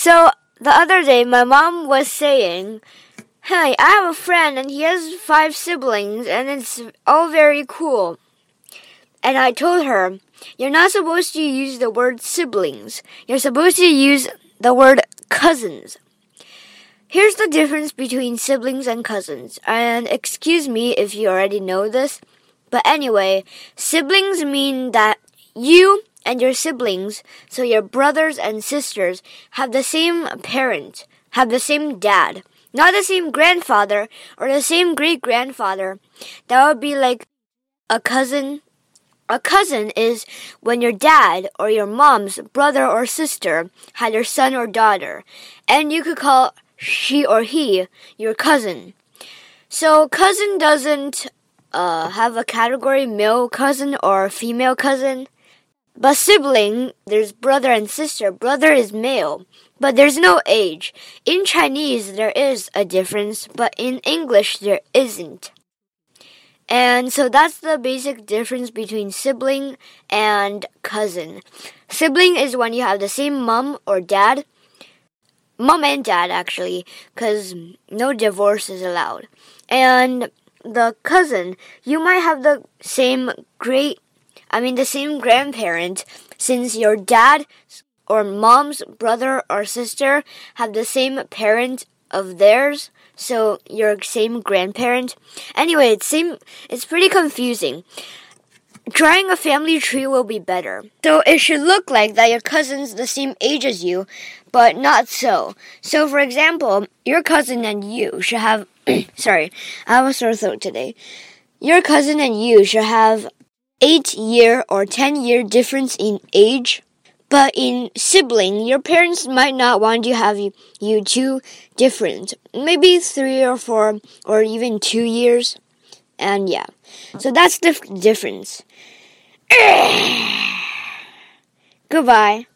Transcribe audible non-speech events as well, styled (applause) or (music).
So the other day, my mom was saying, Hey, I have a friend and he has five siblings and it's all very cool. And I told her, You're not supposed to use the word siblings. You're supposed to use the word cousins. Here's the difference between siblings and cousins. And excuse me if you already know this, but anyway, siblings mean that you and your siblings, so your brothers and sisters, have the same parent, have the same dad, not the same grandfather or the same great grandfather. That would be like a cousin. A cousin is when your dad or your mom's brother or sister had your son or daughter, and you could call she or he your cousin. So cousin doesn't uh, have a category male cousin or female cousin. But sibling, there's brother and sister. Brother is male, but there's no age. In Chinese, there is a difference, but in English, there isn't. And so that's the basic difference between sibling and cousin. Sibling is when you have the same mom or dad, mom and dad actually, because no divorce is allowed. And the cousin, you might have the same great, I mean, the same grandparent, since your dad or mom's brother or sister have the same parent of theirs, so your same grandparent. Anyway, it's same. It's pretty confusing. Drawing a family tree will be better. So it should look like that your cousin's the same age as you, but not so. So for example, your cousin and you should have (clears throat) sorry, I have a sore throat today. Your cousin and you should have 8 year or 10 year difference in age. But in sibling, your parents might not want to have you, you different. Maybe three or four or even two years. And yeah. So that's the difference. (sighs) Goodbye.